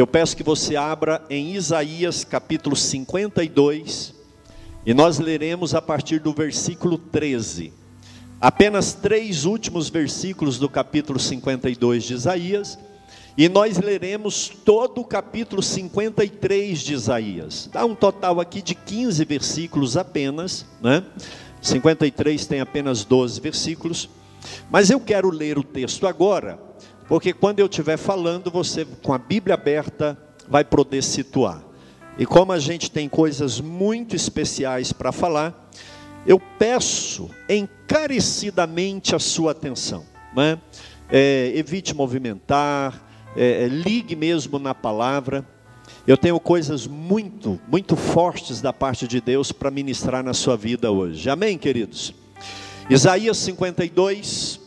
Eu peço que você abra em Isaías capítulo 52, e nós leremos a partir do versículo 13. Apenas três últimos versículos do capítulo 52 de Isaías, e nós leremos todo o capítulo 53 de Isaías. Dá um total aqui de 15 versículos apenas, né? 53 tem apenas 12 versículos. Mas eu quero ler o texto agora porque quando eu estiver falando, você com a Bíblia aberta vai poder situar. E como a gente tem coisas muito especiais para falar, eu peço encarecidamente a sua atenção. Né? É, evite movimentar, é, é, ligue mesmo na palavra. Eu tenho coisas muito, muito fortes da parte de Deus para ministrar na sua vida hoje. Amém, queridos? Isaías 52,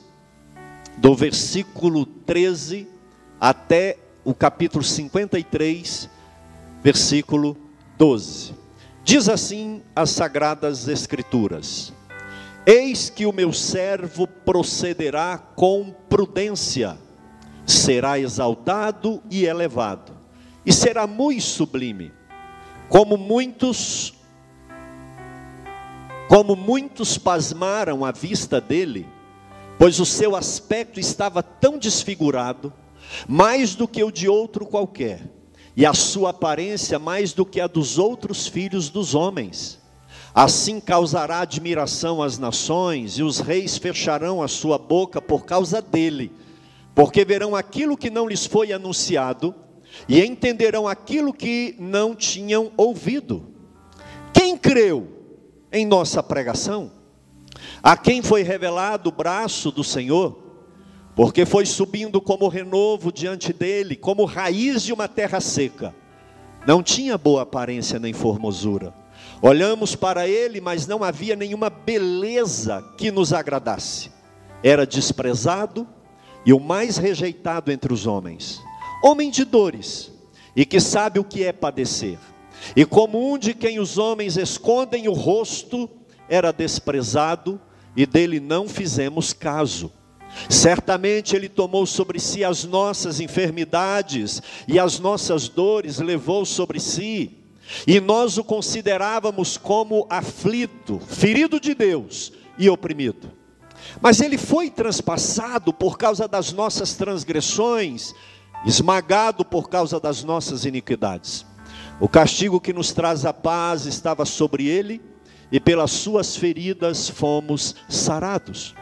do versículo 13 até o capítulo 53, versículo 12. Diz assim as sagradas escrituras: Eis que o meu servo procederá com prudência, será exaltado e elevado, e será muito sublime, como muitos como muitos pasmaram à vista dele, pois o seu aspecto estava tão desfigurado, mais do que o de outro qualquer, e a sua aparência mais do que a dos outros filhos dos homens. Assim causará admiração às nações, e os reis fecharão a sua boca por causa dele, porque verão aquilo que não lhes foi anunciado, e entenderão aquilo que não tinham ouvido. Quem creu em nossa pregação? A quem foi revelado o braço do Senhor, porque foi subindo como renovo diante dele, como raiz de uma terra seca. Não tinha boa aparência nem formosura. Olhamos para ele, mas não havia nenhuma beleza que nos agradasse. Era desprezado e o mais rejeitado entre os homens. Homem de dores, e que sabe o que é padecer. E como um de quem os homens escondem o rosto, era desprezado e dele não fizemos caso. Certamente ele tomou sobre si as nossas enfermidades e as nossas dores levou sobre si, e nós o considerávamos como aflito, ferido de Deus e oprimido. Mas ele foi transpassado por causa das nossas transgressões, esmagado por causa das nossas iniquidades. O castigo que nos traz a paz estava sobre ele, e pelas suas feridas fomos sarados.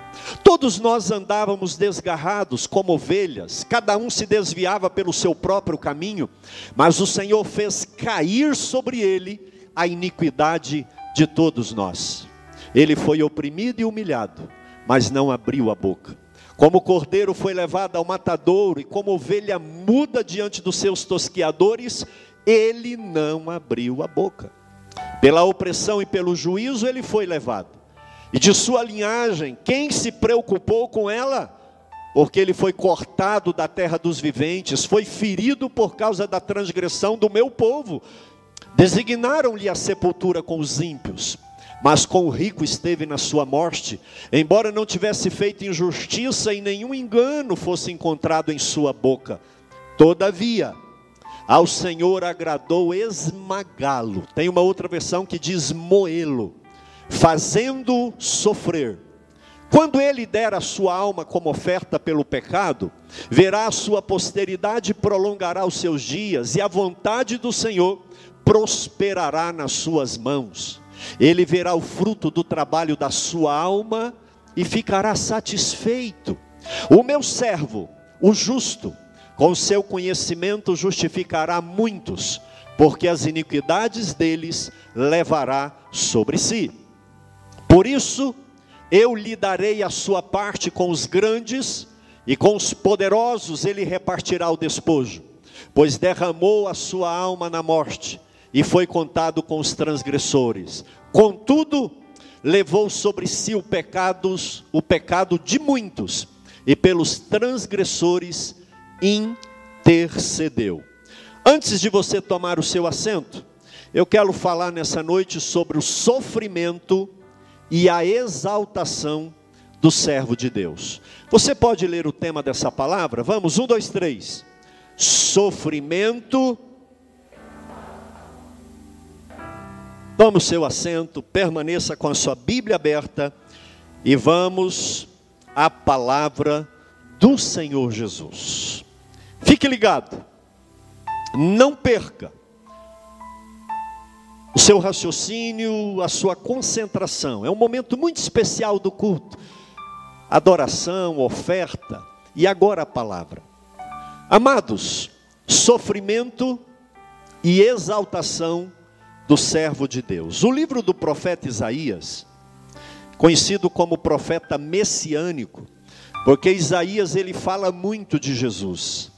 Todos nós andávamos desgarrados como ovelhas, cada um se desviava pelo seu próprio caminho, mas o Senhor fez cair sobre ele a iniquidade de todos nós. Ele foi oprimido e humilhado, mas não abriu a boca. Como o cordeiro foi levado ao matadouro e como ovelha muda diante dos seus tosquiadores, ele não abriu a boca. Pela opressão e pelo juízo ele foi levado. E de sua linhagem, quem se preocupou com ela? Porque ele foi cortado da terra dos viventes, foi ferido por causa da transgressão do meu povo. Designaram-lhe a sepultura com os ímpios, mas com o rico esteve na sua morte, embora não tivesse feito injustiça e nenhum engano fosse encontrado em sua boca. Todavia, ao Senhor agradou esmagá-lo. Tem uma outra versão que diz moê-lo, fazendo sofrer. Quando ele der a sua alma como oferta pelo pecado, verá a sua posteridade prolongará os seus dias, e a vontade do Senhor prosperará nas suas mãos. Ele verá o fruto do trabalho da sua alma e ficará satisfeito. O meu servo, o justo, com seu conhecimento justificará muitos, porque as iniquidades deles levará sobre si. Por isso, eu lhe darei a sua parte com os grandes, e com os poderosos ele repartirá o despojo, pois derramou a sua alma na morte, e foi contado com os transgressores. Contudo, levou sobre si o, o pecado de muitos, e pelos transgressores intercedeu. Antes de você tomar o seu assento, eu quero falar nessa noite sobre o sofrimento e a exaltação do servo de Deus. Você pode ler o tema dessa palavra? Vamos, um, dois, três. sofrimento. Tome o seu assento, permaneça com a sua Bíblia aberta e vamos à palavra do Senhor Jesus. Fique ligado, não perca o seu raciocínio, a sua concentração. É um momento muito especial do culto. Adoração, oferta e agora a palavra. Amados, sofrimento e exaltação do servo de Deus. O livro do profeta Isaías, conhecido como profeta messiânico, porque Isaías ele fala muito de Jesus.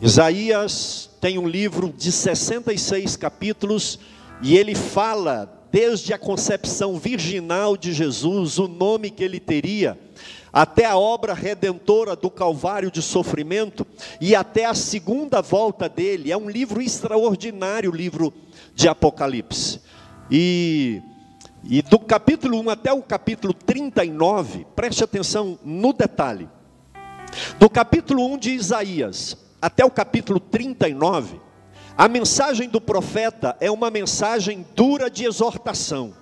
Isaías tem um livro de 66 capítulos e ele fala desde a concepção virginal de Jesus, o nome que ele teria, até a obra redentora do Calvário de sofrimento e até a segunda volta dele. É um livro extraordinário, o livro de Apocalipse. E, e do capítulo 1 até o capítulo 39, preste atenção no detalhe. Do capítulo 1 de Isaías até o capítulo 39, a mensagem do profeta é uma mensagem dura de exortação.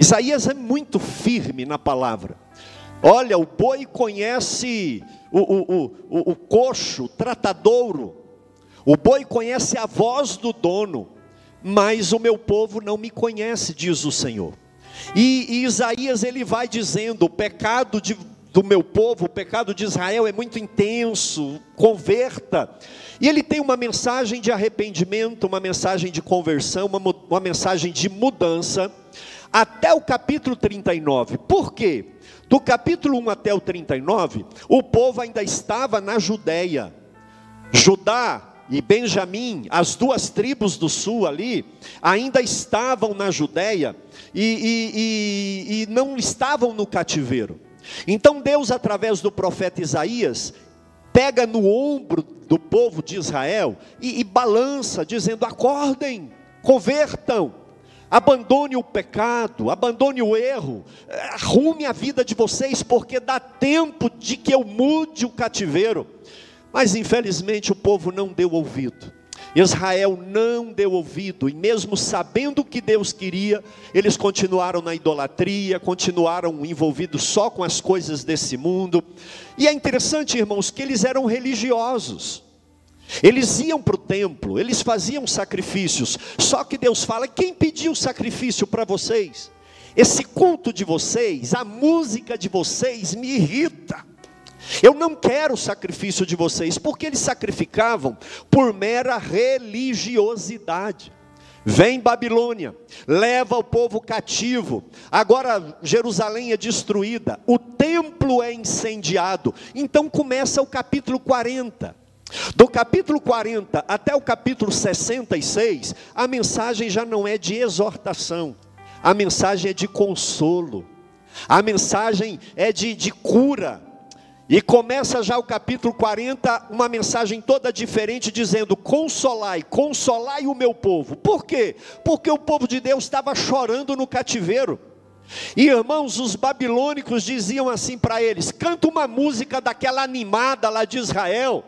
Isaías é muito firme na palavra. Olha, o boi conhece o, o, o, o coxo, o tratadouro. O boi conhece a voz do dono, mas o meu povo não me conhece, diz o Senhor. E, e Isaías ele vai dizendo: o pecado de, do meu povo, o pecado de Israel é muito intenso, converta. E ele tem uma mensagem de arrependimento, uma mensagem de conversão, uma, uma mensagem de mudança, até o capítulo 39. Por quê? Do capítulo 1 até o 39, o povo ainda estava na Judéia. Judá e Benjamim, as duas tribos do sul ali, ainda estavam na Judéia e, e, e, e não estavam no cativeiro. Então Deus, através do profeta Isaías, pega no ombro do povo de Israel e, e balança, dizendo: acordem, convertam, abandone o pecado, abandone o erro, arrume a vida de vocês, porque dá tempo de que eu mude o cativeiro. Mas infelizmente o povo não deu ouvido. Israel não deu ouvido, e mesmo sabendo o que Deus queria, eles continuaram na idolatria, continuaram envolvidos só com as coisas desse mundo. E é interessante, irmãos, que eles eram religiosos. Eles iam para o templo, eles faziam sacrifícios, só que Deus fala: quem pediu sacrifício para vocês? Esse culto de vocês, a música de vocês me irrita. Eu não quero o sacrifício de vocês, porque eles sacrificavam por mera religiosidade. Vem Babilônia, leva o povo cativo. Agora Jerusalém é destruída, o templo é incendiado. Então começa o capítulo 40. Do capítulo 40 até o capítulo 66, a mensagem já não é de exortação, a mensagem é de consolo, a mensagem é de, de cura, e começa já o capítulo 40, uma mensagem toda diferente, dizendo: Consolai, consolai o meu povo. Por quê? Porque o povo de Deus estava chorando no cativeiro. E irmãos, os babilônicos diziam assim para eles: canta uma música daquela animada lá de Israel.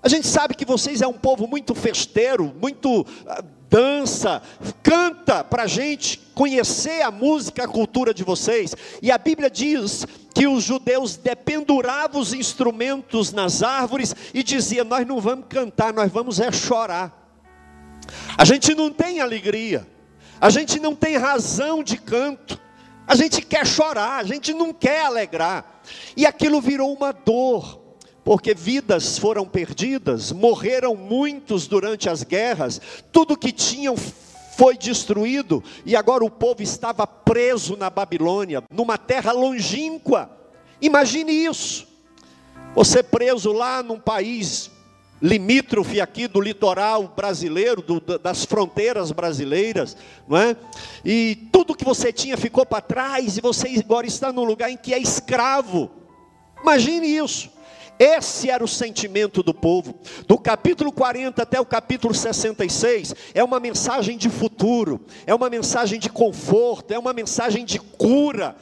A gente sabe que vocês é um povo muito festeiro, muito uh, dança, canta para a gente conhecer a música, a cultura de vocês. E a Bíblia diz que os judeus dependuravam os instrumentos nas árvores e diziam: Nós não vamos cantar, nós vamos é chorar. A gente não tem alegria, a gente não tem razão de canto, a gente quer chorar, a gente não quer alegrar, e aquilo virou uma dor, porque vidas foram perdidas, morreram muitos durante as guerras, tudo que tinham foi destruído e agora o povo estava preso na Babilônia, numa terra longínqua. Imagine isso. Você preso lá num país limítrofe aqui do litoral brasileiro, do, das fronteiras brasileiras, não é? E tudo que você tinha ficou para trás e você agora está num lugar em que é escravo. Imagine isso. Esse era o sentimento do povo. Do capítulo 40 até o capítulo 66 é uma mensagem de futuro, é uma mensagem de conforto, é uma mensagem de cura.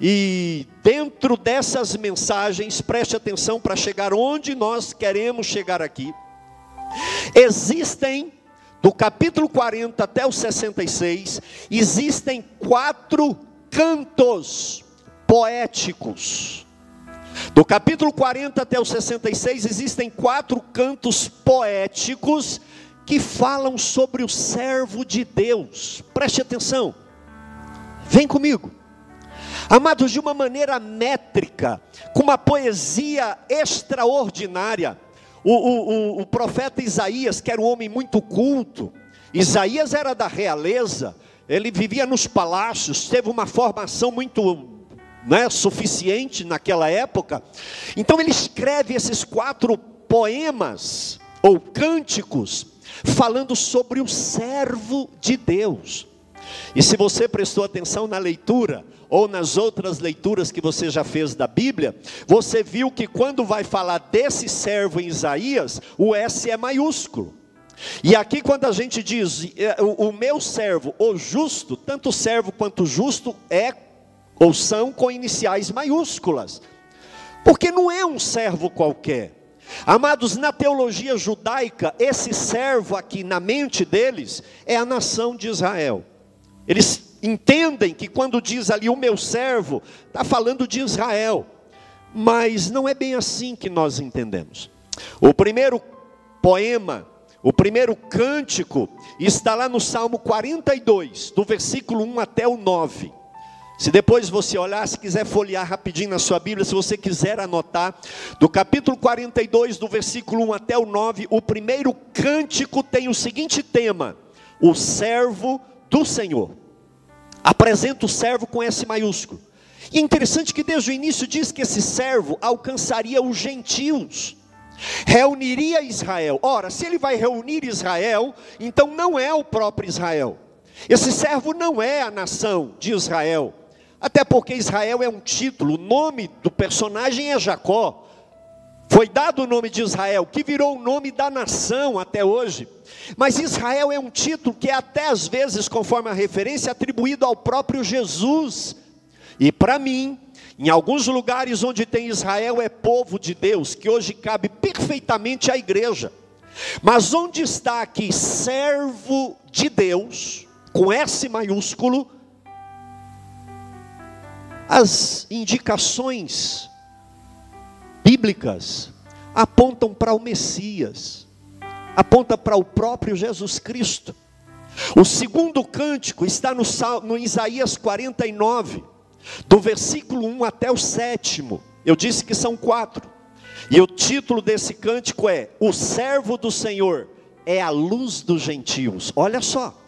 E dentro dessas mensagens, preste atenção para chegar onde nós queremos chegar aqui. Existem, do capítulo 40 até o 66, existem quatro cantos poéticos. Do capítulo 40 até o 66, existem quatro cantos poéticos que falam sobre o servo de Deus. Preste atenção, vem comigo. Amados, de uma maneira métrica, com uma poesia extraordinária, o, o, o, profeta Isaías, que era um homem muito culto, Isaías era da realeza, ele vivia nos palácios, teve uma formação muito né, suficiente naquela época. Então ele escreve esses quatro poemas ou cânticos falando sobre o servo de Deus. E se você prestou atenção na leitura, ou nas outras leituras que você já fez da Bíblia, você viu que quando vai falar desse servo em Isaías, o S é maiúsculo. E aqui, quando a gente diz é, o, meu servo, o justo, tanto servo quanto justo é ou são com iniciais maiúsculas, porque não é um servo qualquer. Amados, na teologia judaica, esse servo aqui na mente deles é a nação de Israel. Eles entendem que quando diz ali o meu servo, está falando de Israel. Mas não é bem assim que nós entendemos. O primeiro poema, o primeiro cântico, está lá no Salmo 42, do versículo 1 até o 9. Se depois você olhar, se quiser folhear rapidinho na sua Bíblia, se você quiser anotar, do capítulo 42, do versículo 1 até o 9, o primeiro cântico tem o seguinte tema: O servo do Senhor. Apresenta o servo com S maiúsculo. E é interessante que desde o início diz que esse servo alcançaria os gentios, reuniria Israel. Ora, se ele vai reunir Israel, então não é o próprio Israel. Esse servo não é a nação de Israel, até porque Israel é um título, o nome do personagem é Jacó. Foi dado o nome de Israel, que virou o nome da nação até hoje. Mas Israel é um título que é até às vezes, conforme a referência, atribuído ao próprio Jesus. E para mim, em alguns lugares onde tem Israel é povo de Deus, que hoje cabe perfeitamente à igreja. Mas onde está aqui servo de Deus, com S maiúsculo, as indicações bíblicas apontam para o Messias, aponta para o próprio Jesus Cristo. O segundo cântico está no, no Isaías 49, do versículo 1 até o sétimo. Eu disse que são quatro. E o título desse cântico é: O servo do Senhor é a luz dos gentios. Olha só.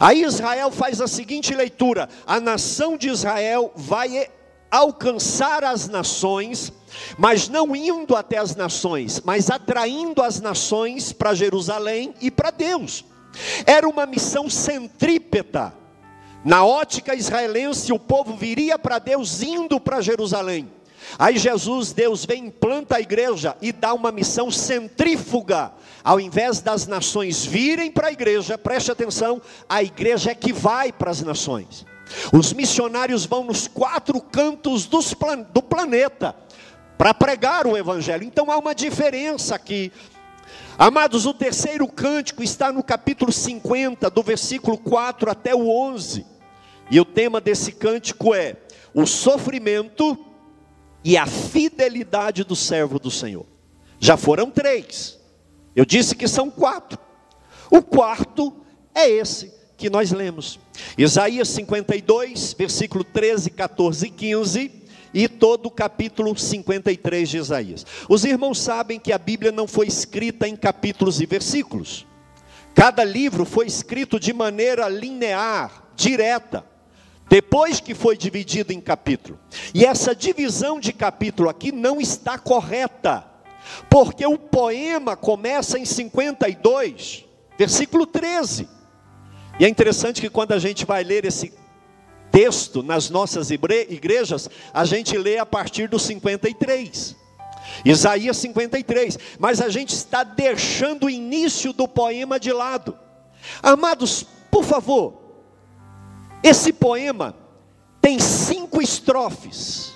Aí Israel faz a seguinte leitura: a nação de Israel vai alcançar as nações, mas não indo até as nações, mas atraindo as nações para Jerusalém e para Deus. Era uma missão centrípeta. Na ótica israelense, o povo viria para Deus indo para Jerusalém. Aí Jesus, Deus vem, implanta a igreja e dá uma missão centrífuga. Ao invés das nações virem para a igreja, preste atenção, a igreja é que vai para as nações. Os missionários vão nos quatro cantos plan do planeta para pregar o Evangelho. Então há uma diferença aqui. Amados, o terceiro cântico está no capítulo 50, do versículo 4 até o 11. E o tema desse cântico é o sofrimento e a fidelidade do servo do Senhor. Já foram três, eu disse que são quatro. O quarto é esse que nós lemos. Isaías 52, versículo 13, 14 e 15, e todo o capítulo 53 de Isaías. Os irmãos sabem que a Bíblia não foi escrita em capítulos e versículos. Cada livro foi escrito de maneira linear, direta, depois que foi dividido em capítulo. E essa divisão de capítulo aqui não está correta, porque o poema começa em 52, versículo 13. E é interessante que quando a gente vai ler esse texto nas nossas igrejas, a gente lê a partir do 53. Isaías 53, mas a gente está deixando o início do poema de lado. Amados, por favor, esse poema tem cinco estrofes,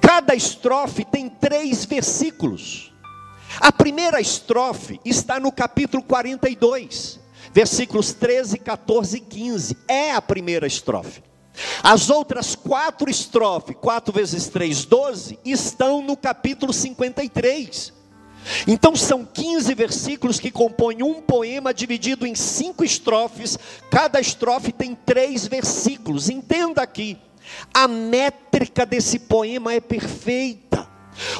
cada estrofe tem três versículos. A primeira estrofe está no capítulo 42, versículos 13, 14 e 15. É a primeira estrofe. As outras quatro estrofes, 4 vezes 3, 12, estão no capítulo 53. Então são 15 versículos que compõem um poema dividido em cinco estrofes, cada estrofe tem três versículos. Entenda aqui, a métrica desse poema é perfeita.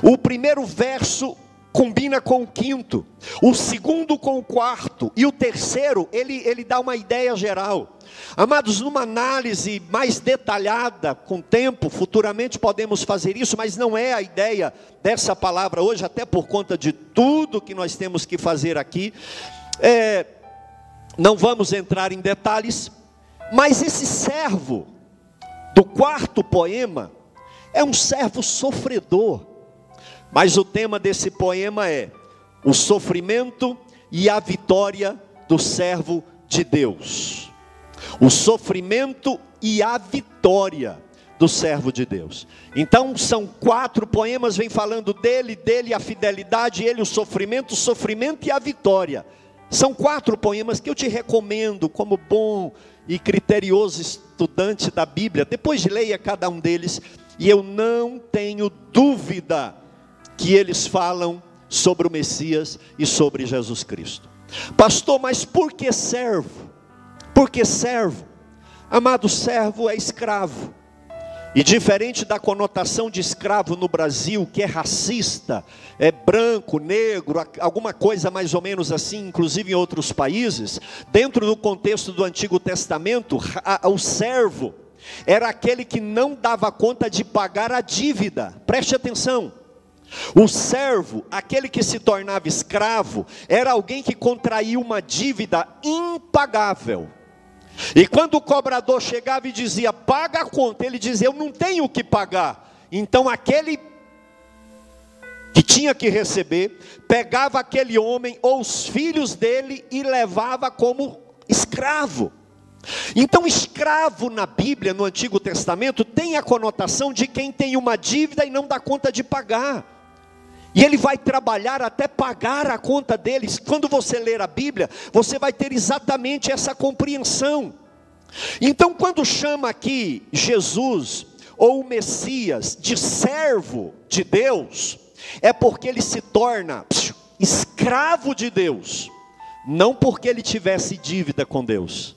O primeiro verso combina com o quinto, o segundo com o quarto, e o terceiro, ele, ele dá uma ideia geral. Amados, numa análise mais detalhada, com tempo, futuramente podemos fazer isso, mas não é a ideia dessa palavra hoje, até por conta de tudo que nós temos que fazer aqui. É, não vamos entrar em detalhes, mas esse servo do quarto poema é um servo sofredor mas o tema desse poema é o sofrimento e a vitória do servo de Deus. O sofrimento e a vitória do servo de Deus. Então são quatro poemas, vem falando dele, dele a fidelidade, ele o sofrimento, o sofrimento e a vitória. São quatro poemas que eu te recomendo como bom e criterioso estudante da Bíblia. Depois leia cada um deles e eu não tenho dúvida que eles falam sobre o Messias e sobre Jesus Cristo. Pastor, mas por que servo? Por que servo? Amado servo é escravo. E diferente da conotação de escravo no Brasil, que é racista, é branco, negro, alguma coisa mais ou menos assim, inclusive em outros países, dentro do contexto do Antigo Testamento, o servo era aquele que não dava conta de pagar a dívida. Preste atenção. O servo, aquele que se tornava escravo, era alguém que contraía uma dívida impagável. E quando o cobrador chegava e dizia, paga a conta, ele dizia, eu não tenho o que pagar. Então aquele que tinha que receber, pegava aquele homem ou os filhos dele e levava como escravo. Então, escravo na Bíblia, no Antigo Testamento, tem a conotação de quem tem uma dívida e não dá conta de pagar. E ele vai trabalhar até pagar a conta deles. Quando você ler a Bíblia, você vai ter exatamente essa compreensão. Então, quando chama aqui Jesus ou o Messias de servo de Deus, é porque ele se torna escravo de Deus, não porque ele tivesse dívida com Deus.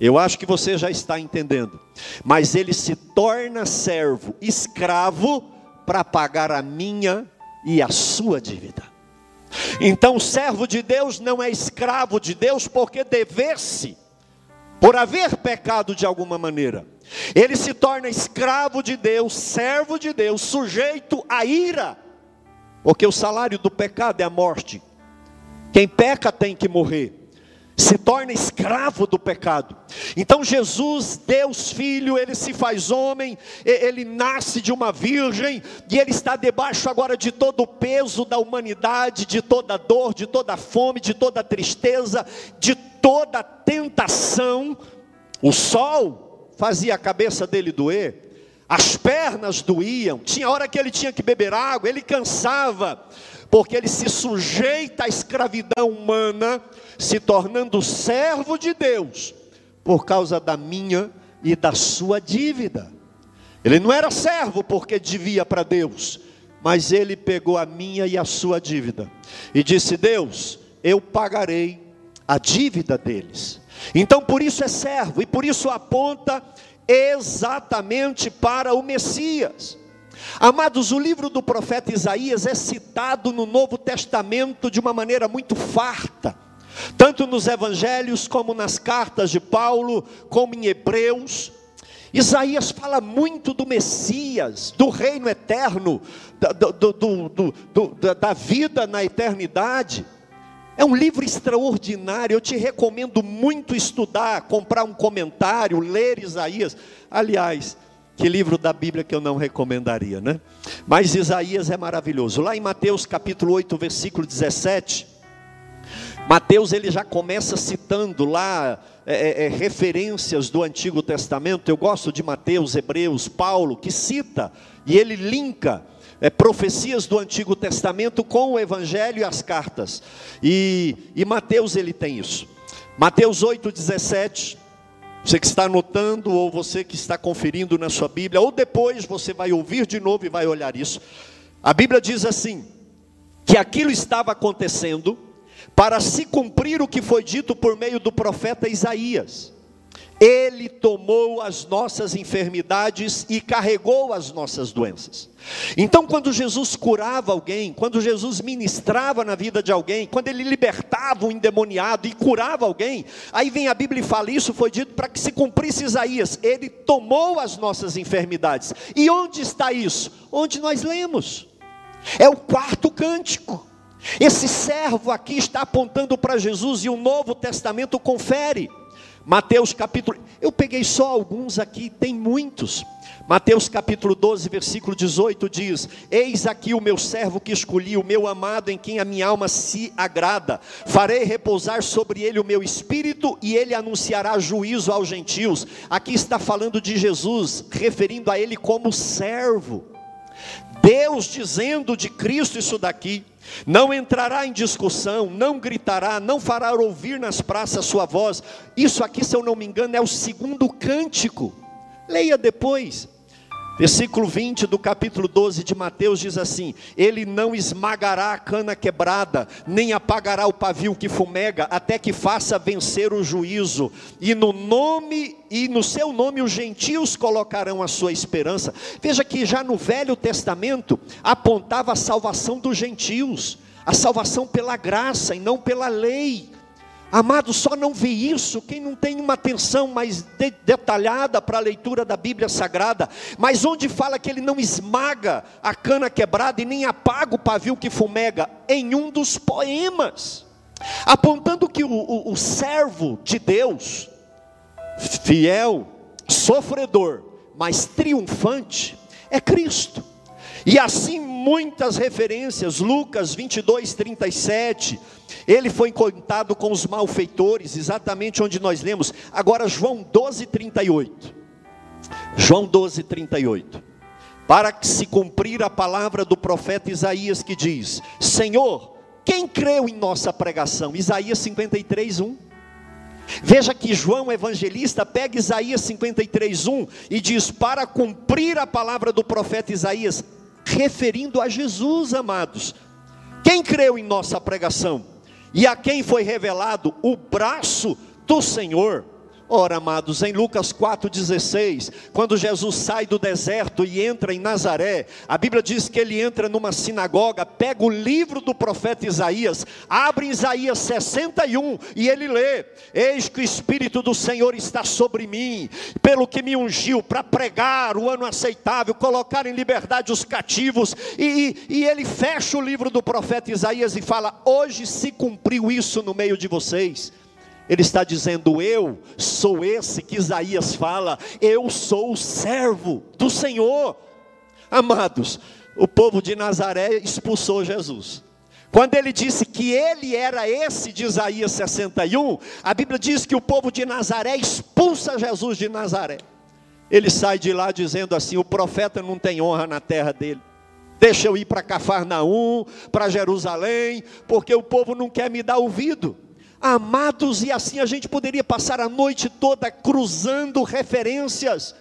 Eu acho que você já está entendendo. Mas ele se torna servo, escravo, para pagar a minha e a sua dívida. Então, o servo de Deus não é escravo de Deus porque dever-se, por haver pecado de alguma maneira. Ele se torna escravo de Deus, servo de Deus, sujeito à ira, porque o salário do pecado é a morte. Quem peca tem que morrer se torna escravo do pecado. Então Jesus, Deus Filho, ele se faz homem, ele nasce de uma virgem e ele está debaixo agora de todo o peso da humanidade, de toda dor, de toda fome, de toda tristeza, de toda tentação. O sol fazia a cabeça dele doer, as pernas doíam, tinha hora que ele tinha que beber água, ele cansava, porque ele se sujeita à escravidão humana, se tornando servo de Deus, por causa da minha e da sua dívida. Ele não era servo porque devia para Deus, mas ele pegou a minha e a sua dívida e disse: Deus, eu pagarei a dívida deles. Então por isso é servo e por isso aponta exatamente para o Messias. Amados, o livro do profeta Isaías é citado no Novo Testamento de uma maneira muito farta, tanto nos evangelhos como nas cartas de Paulo, como em Hebreus. Isaías fala muito do Messias, do reino eterno, do, do, do, da vida na eternidade. É um livro extraordinário, eu te recomendo muito estudar, comprar um comentário, ler Isaías. Aliás, que livro da Bíblia que eu não recomendaria, né? Mas Isaías é maravilhoso. Lá em Mateus capítulo 8, versículo 17, Mateus ele já começa citando lá é, é, é, referências do Antigo Testamento. Eu gosto de Mateus, Hebreus, Paulo, que cita e ele linka é, profecias do Antigo Testamento com o Evangelho e as cartas. E, e Mateus ele tem isso. Mateus 8,17. Você que está anotando, ou você que está conferindo na sua Bíblia, ou depois você vai ouvir de novo e vai olhar isso. A Bíblia diz assim: que aquilo estava acontecendo para se cumprir o que foi dito por meio do profeta Isaías. Ele tomou as nossas enfermidades e carregou as nossas doenças. Então, quando Jesus curava alguém, quando Jesus ministrava na vida de alguém, quando ele libertava um endemoniado e curava alguém, aí vem a Bíblia e fala: Isso foi dito para que se cumprisse Isaías. Ele tomou as nossas enfermidades. E onde está isso? Onde nós lemos. É o quarto cântico. Esse servo aqui está apontando para Jesus e o Novo Testamento confere. Mateus capítulo, eu peguei só alguns aqui, tem muitos. Mateus capítulo 12, versículo 18 diz: Eis aqui o meu servo que escolhi, o meu amado em quem a minha alma se agrada. Farei repousar sobre ele o meu espírito e ele anunciará juízo aos gentios. Aqui está falando de Jesus, referindo a ele como servo. Deus dizendo de Cristo isso daqui. Não entrará em discussão, não gritará, não fará ouvir nas praças sua voz. Isso aqui, se eu não me engano, é o segundo cântico. Leia depois. Versículo 20 do capítulo 12 de Mateus diz assim: Ele não esmagará a cana quebrada, nem apagará o pavio que fumega, até que faça vencer o juízo. E no nome e no seu nome os gentios colocarão a sua esperança. Veja que já no Velho Testamento apontava a salvação dos gentios, a salvação pela graça e não pela lei. Amado, só não vê isso quem não tem uma atenção mais de, detalhada para a leitura da Bíblia Sagrada, mas onde fala que ele não esmaga a cana quebrada e nem apaga o pavio que fumega, em um dos poemas, apontando que o, o, o servo de Deus, fiel, sofredor, mas triunfante, é Cristo. E assim muitas referências, Lucas 22, 37, ele foi contado com os malfeitores, exatamente onde nós lemos. Agora, João 12, 38. João 12, 38. Para que se cumprir a palavra do profeta Isaías que diz: Senhor, quem creu em nossa pregação? Isaías 53, 1. Veja que João evangelista pega Isaías 53, 1 e diz: Para cumprir a palavra do profeta Isaías, referindo a Jesus, amados. Quem creu em nossa pregação? E a quem foi revelado o braço do Senhor? Ora, amados, em Lucas 4,16, quando Jesus sai do deserto e entra em Nazaré, a Bíblia diz que ele entra numa sinagoga, pega o livro do profeta Isaías, abre Isaías 61 e ele lê: Eis que o Espírito do Senhor está sobre mim, pelo que me ungiu para pregar o ano aceitável, colocar em liberdade os cativos, e, e, e ele fecha o livro do profeta Isaías e fala: Hoje se cumpriu isso no meio de vocês. Ele está dizendo: Eu sou esse que Isaías fala, eu sou o servo do Senhor. Amados, o povo de Nazaré expulsou Jesus. Quando ele disse que ele era esse de Isaías 61, a Bíblia diz que o povo de Nazaré expulsa Jesus de Nazaré. Ele sai de lá dizendo assim: o profeta não tem honra na terra dele. Deixa eu ir para Cafarnaum, para Jerusalém, porque o povo não quer me dar ouvido. Amados, e assim a gente poderia passar a noite toda cruzando referências,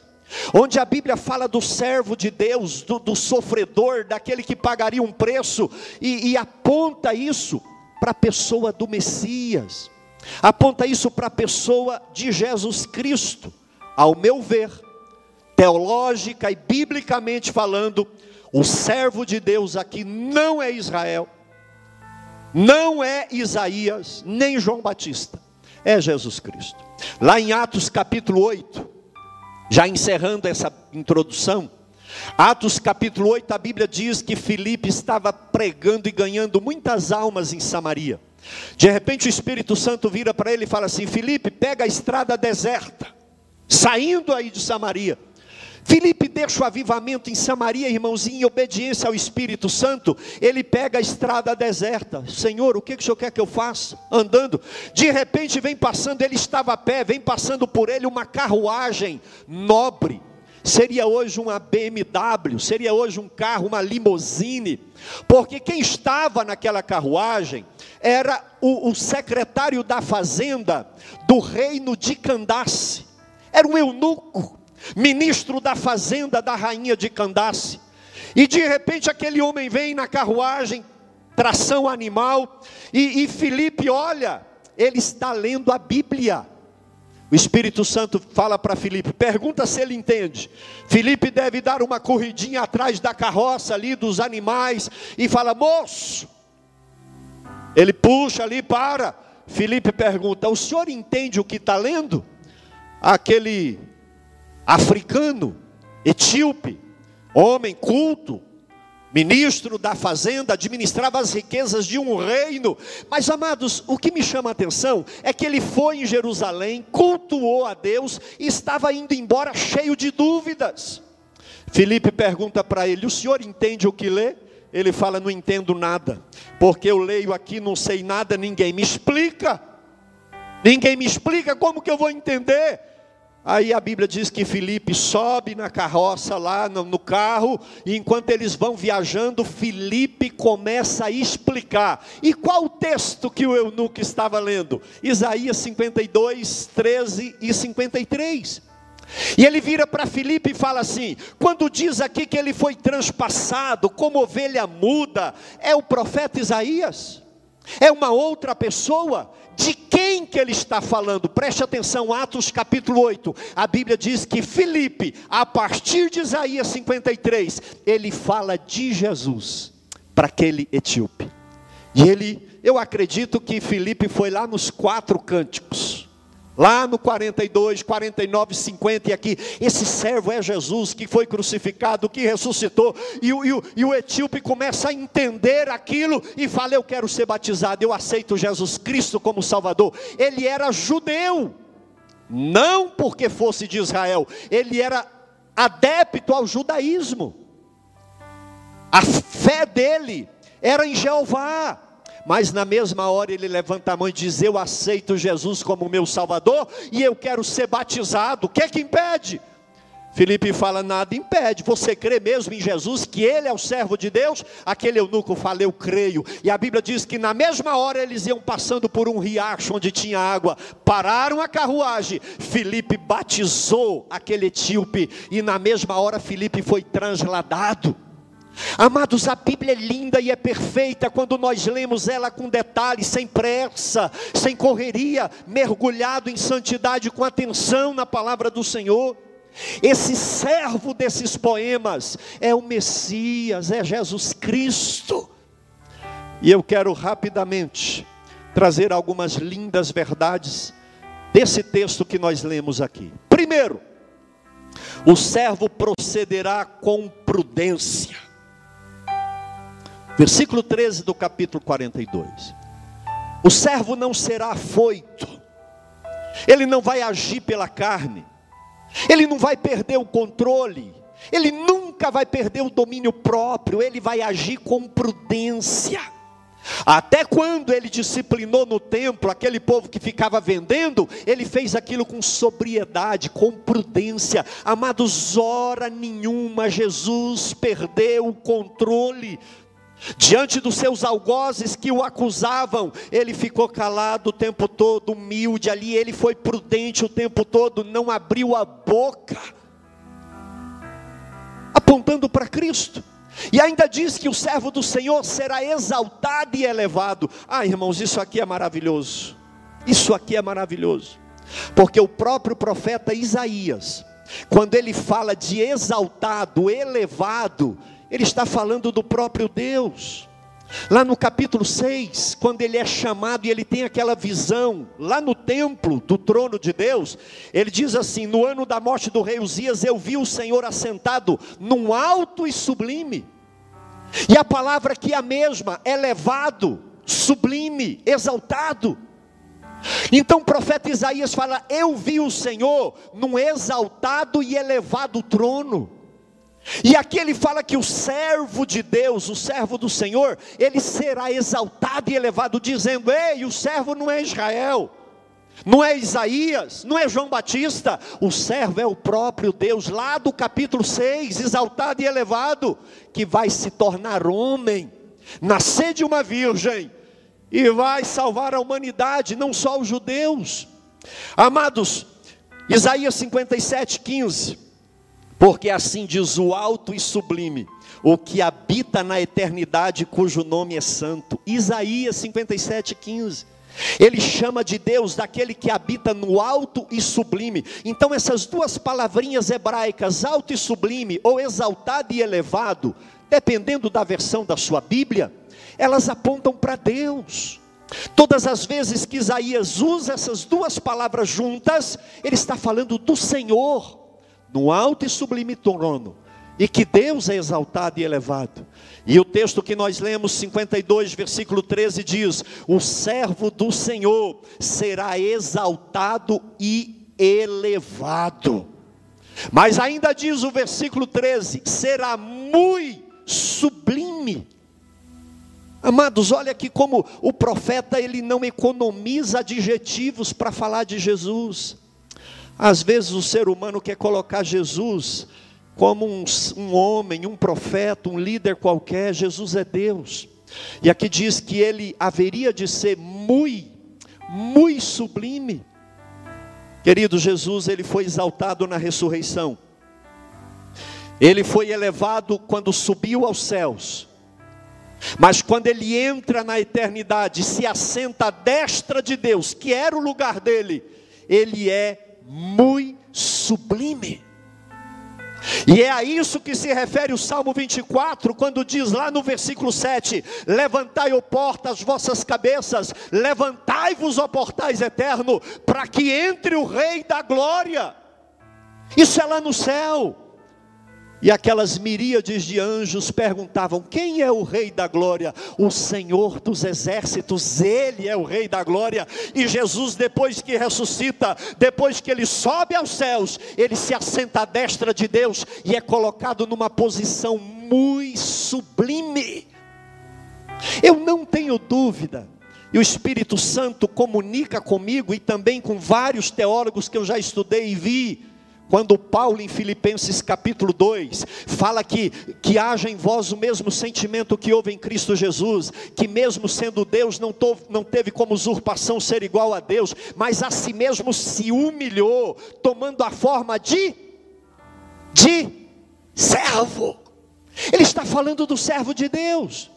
onde a Bíblia fala do servo de Deus, do, do sofredor, daquele que pagaria um preço, e, e aponta isso para a pessoa do Messias, aponta isso para a pessoa de Jesus Cristo. Ao meu ver, teológica e biblicamente falando, o servo de Deus aqui não é Israel, não é Isaías, nem João Batista, é Jesus Cristo. Lá em Atos capítulo 8, já encerrando essa introdução, Atos capítulo 8, a Bíblia diz que Filipe estava pregando e ganhando muitas almas em Samaria. De repente o Espírito Santo vira para ele e fala assim: Filipe, pega a estrada deserta, saindo aí de Samaria. Filipe deixa o avivamento em Samaria, irmãozinho, em obediência ao Espírito Santo. Ele pega a estrada deserta. Senhor, o que, que o senhor quer que eu faça? Andando. De repente vem passando, ele estava a pé, vem passando por ele uma carruagem nobre, seria hoje uma BMW, seria hoje um carro, uma limousine, porque quem estava naquela carruagem era o, o secretário da fazenda do reino de Candace, era um eunuco, ministro da fazenda da rainha de Candace. E de repente aquele homem vem na carruagem, tração animal, e, e Felipe olha, ele está lendo a Bíblia. O Espírito Santo fala para Felipe, pergunta se ele entende. Felipe deve dar uma corridinha atrás da carroça ali dos animais e fala: "Moço". Ele puxa ali para. Felipe pergunta: "O senhor entende o que está lendo?" Aquele africano, etíope, homem culto, ministro da fazenda, administrava as riquezas de um reino. Mas, amados, o que me chama a atenção é que ele foi em Jerusalém, cultuou a Deus e estava indo embora cheio de dúvidas. Felipe pergunta para ele: O senhor entende o que lê? Ele fala: Não entendo nada, porque eu leio aqui, não sei nada, ninguém me explica. Ninguém me explica como que eu vou entender. Aí a Bíblia diz que Felipe sobe na carroça lá no, no, carro, e enquanto eles vão viajando, Felipe começa a explicar. E qual o texto que o eunuco estava lendo? Isaías 52, 13 e 53. E ele vira para Felipe e fala assim: quando diz aqui que ele foi transpassado como ovelha muda, é o profeta Isaías? É uma outra pessoa? De quem que ele está falando? Preste atenção, Atos capítulo 8. A Bíblia diz que Filipe, a partir de Isaías 53, ele fala de Jesus para aquele etíope. E ele, eu acredito que Filipe foi lá nos quatro cânticos. Lá no 42, 49, 50 e aqui, esse servo é Jesus que foi crucificado, que ressuscitou, e o, e, o, e o etíope começa a entender aquilo e fala: Eu quero ser batizado, eu aceito Jesus Cristo como Salvador. Ele era judeu, não porque fosse de Israel, ele era adepto ao judaísmo, a fé dele era em Jeová, mas na mesma hora ele levanta a mão e diz: Eu aceito Jesus como meu Salvador e eu quero ser batizado. O que é que impede? Felipe fala: Nada impede. Você crê mesmo em Jesus, que Ele é o servo de Deus? Aquele eunuco fala: Eu creio. E a Bíblia diz que na mesma hora eles iam passando por um riacho onde tinha água, pararam a carruagem. Felipe batizou aquele etíope, e na mesma hora Felipe foi transladado. Amados, a Bíblia é linda e é perfeita quando nós lemos ela com detalhes, sem pressa, sem correria, mergulhado em santidade, com atenção na palavra do Senhor. Esse servo desses poemas é o Messias, é Jesus Cristo. E eu quero rapidamente trazer algumas lindas verdades desse texto que nós lemos aqui. Primeiro, o servo procederá com prudência. Versículo 13 do capítulo 42. O servo não será afoito, ele não vai agir pela carne, ele não vai perder o controle, ele nunca vai perder o domínio próprio, ele vai agir com prudência. Até quando ele disciplinou no templo aquele povo que ficava vendendo, ele fez aquilo com sobriedade, com prudência. Amados, hora nenhuma Jesus perdeu o controle Diante dos seus algozes que o acusavam, ele ficou calado o tempo todo, humilde ali, ele foi prudente o tempo todo, não abriu a boca, apontando para Cristo. E ainda diz que o servo do Senhor será exaltado e elevado. Ah, irmãos, isso aqui é maravilhoso. Isso aqui é maravilhoso. Porque o próprio profeta Isaías, quando ele fala de exaltado, elevado, ele está falando do próprio Deus. Lá no capítulo 6, quando ele é chamado e ele tem aquela visão, lá no templo do trono de Deus, ele diz assim: No ano da morte do rei Uzias, eu vi o Senhor assentado num alto e sublime. E a palavra aqui é a mesma, elevado, sublime, exaltado. Então o profeta Isaías fala: Eu vi o Senhor num exaltado e elevado trono. E aqui ele fala que o servo de Deus, o servo do Senhor, ele será exaltado e elevado, dizendo: Ei, o servo não é Israel, não é Isaías, não é João Batista, o servo é o próprio Deus, lá do capítulo 6, exaltado e elevado, que vai se tornar homem, nascer de uma virgem, e vai salvar a humanidade, não só os judeus. Amados, Isaías 57, 15, porque assim diz o alto e sublime, o que habita na eternidade, cujo nome é santo. Isaías 57, 15. Ele chama de Deus daquele que habita no alto e sublime. Então, essas duas palavrinhas hebraicas, alto e sublime, ou exaltado e elevado, dependendo da versão da sua Bíblia, elas apontam para Deus. Todas as vezes que Isaías usa essas duas palavras juntas, ele está falando do Senhor, no alto e sublime trono, e que Deus é exaltado e elevado. E o texto que nós lemos, 52, versículo 13, diz: O servo do Senhor será exaltado e elevado. Mas ainda diz o versículo 13: será muito sublime. Amados, olha aqui como o profeta ele não economiza adjetivos para falar de Jesus. Às vezes o ser humano quer colocar Jesus como um, um homem, um profeta, um líder qualquer, Jesus é Deus. E aqui diz que ele haveria de ser muito, muito sublime. Querido Jesus, ele foi exaltado na ressurreição. Ele foi elevado quando subiu aos céus. Mas quando ele entra na eternidade, se assenta à destra de Deus, que era o lugar dele, ele é muito sublime. E é a isso que se refere o Salmo 24, quando diz lá no versículo 7: Levantai, ó porta, as vossas cabeças, levantai-vos, ó portais eterno, para que entre o Rei da glória. Isso é lá no céu. E aquelas miríades de anjos perguntavam: Quem é o Rei da Glória? O Senhor dos Exércitos, Ele é o Rei da Glória. E Jesus, depois que ressuscita, depois que ele sobe aos céus, ele se assenta à destra de Deus e é colocado numa posição muito sublime. Eu não tenho dúvida e o Espírito Santo comunica comigo e também com vários teólogos que eu já estudei e vi, quando Paulo em Filipenses capítulo 2 fala que, que haja em vós o mesmo sentimento que houve em Cristo Jesus, que mesmo sendo Deus não, to, não teve como usurpação ser igual a Deus, mas a si mesmo se humilhou, tomando a forma de de servo. Ele está falando do servo de Deus.